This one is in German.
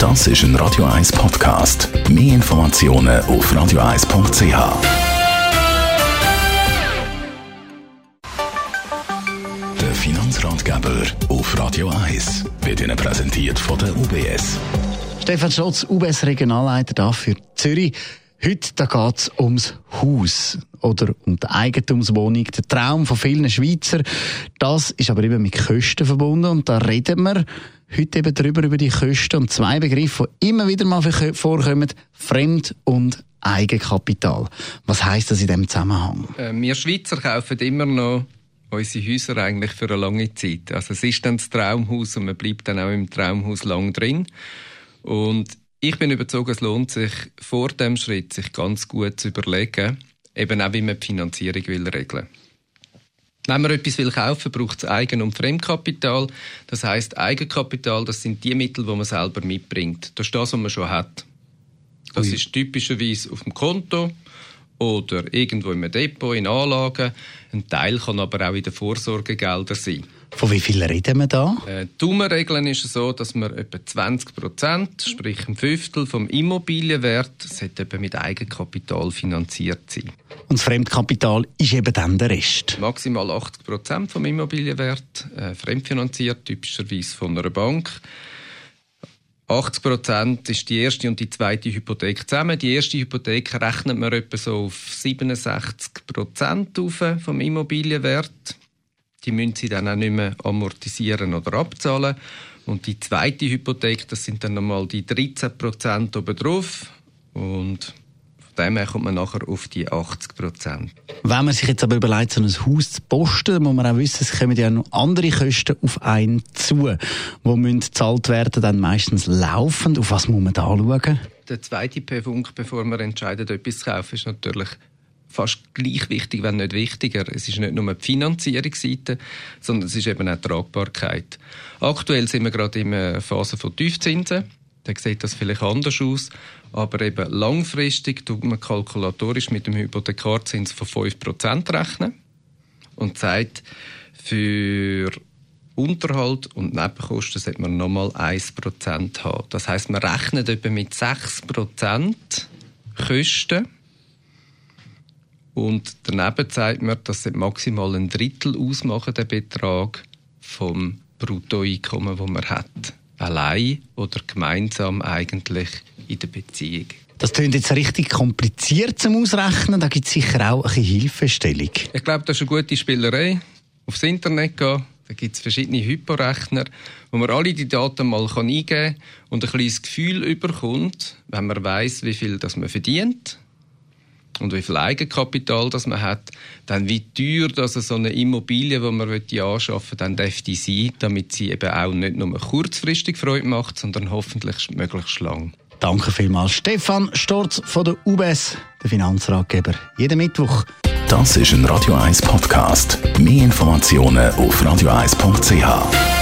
Das ist ein Radio 1 Podcast. Mehr Informationen auf radio1.ch. Der Finanzratgeber auf Radio 1 wird Ihnen präsentiert von der UBS. Stefan Schotz, UBS Regionalleiter da für Zürich. Heute da geht's ums Haus oder um die Eigentumswohnung. Der Traum von vielen Schweizer. Das ist aber eben mit Kosten verbunden und da reden wir heute eben drüber über die Kosten und zwei Begriffe, die immer wieder mal vorkommen: Fremd- und Eigenkapital. Was heißt das in dem Zusammenhang? Äh, wir Schweizer kaufen immer noch unsere Häuser eigentlich für eine lange Zeit. Also es ist dann das Traumhaus und man bleibt dann auch im Traumhaus lang drin. Und ich bin überzeugt, es lohnt sich vor dem Schritt, sich ganz gut zu überlegen, eben auch wie man die Finanzierung will regeln. Wenn man etwas will kaufen, braucht es Eigen- und Fremdkapital. Das heißt, Eigenkapital, das sind die Mittel, die man selber mitbringt. Das ist das, was man schon hat. Das Ui. ist typischerweise auf dem Konto oder irgendwo im Depot, in Anlagen. Ein Teil kann aber auch in den Vorsorgegeldern sein. Von wie viel reden wir da? Äh, die Daumenregeln ist so, dass man etwa 20 Prozent, sprich ein Fünftel vom Immobilienwert, sollte mit Eigenkapital finanziert sein. Und das Fremdkapital ist eben dann der Rest? Maximal 80 Prozent vom Immobilienwert, äh, fremdfinanziert, typischerweise von einer Bank. 80 Prozent ist die erste und die zweite Hypothek zusammen. Die erste Hypothek rechnet man etwa so auf 67 Prozent vom Immobilienwert. Die müssen sie dann auch nicht mehr amortisieren oder abzahlen. Und die zweite Hypothek, das sind dann nochmal die 13 Prozent obendrauf. Und von dem her kommt man nachher auf die 80 Prozent. Wenn man sich jetzt aber überlegt, so ein Haus zu posten, muss man auch wissen, es kommen ja noch andere Kosten auf einen zu, die müssen gezahlt werden, dann meistens laufend. Auf was muss man da schauen? Der zweite Punkt, bevor man entscheidet, etwas zu kaufen, ist natürlich fast gleich wichtig, wenn nicht wichtiger. Es ist nicht nur die Finanzierungsseite, sondern es ist eben auch die Tragbarkeit. Aktuell sind wir gerade in einer Phase von Tiefzinsen. Da sieht das vielleicht anders aus. Aber eben langfristig tut man kalkulatorisch mit dem Hypothekarzins von 5% rechnen und sagt, für Unterhalt und Nebenkosten sollte man nochmal 1% haben. Das heißt, man rechnet etwa mit 6% Kosten und daneben zeigt man, dass sie maximal ein Drittel ausmachen, der Betrag vom Bruttoeinkommen, das man hat. Allein oder gemeinsam eigentlich in der Beziehung. Das klingt jetzt richtig kompliziert zum Ausrechnen. Da gibt es sicher auch eine Hilfestellung. Ich glaube, das ist eine gute Spielerei. Aufs Internet gehen, da gibt es verschiedene Hyporechner, wo man alle die Daten mal eingeben kann und ein kleines Gefühl überkommt, wenn man weiß, wie viel das man verdient und wie viel Eigenkapital das man hat, dann wie teuer das so eine Immobilie, die man anschaffen dann dürfte sein, damit sie eben auch nicht nur kurzfristig Freude macht, sondern hoffentlich möglichst lang. Danke vielmals, Stefan Storz von der UBS, der Finanzratgeber. Jeden Mittwoch. Das ist ein Radio 1 Podcast. Mehr Informationen auf radio1.ch.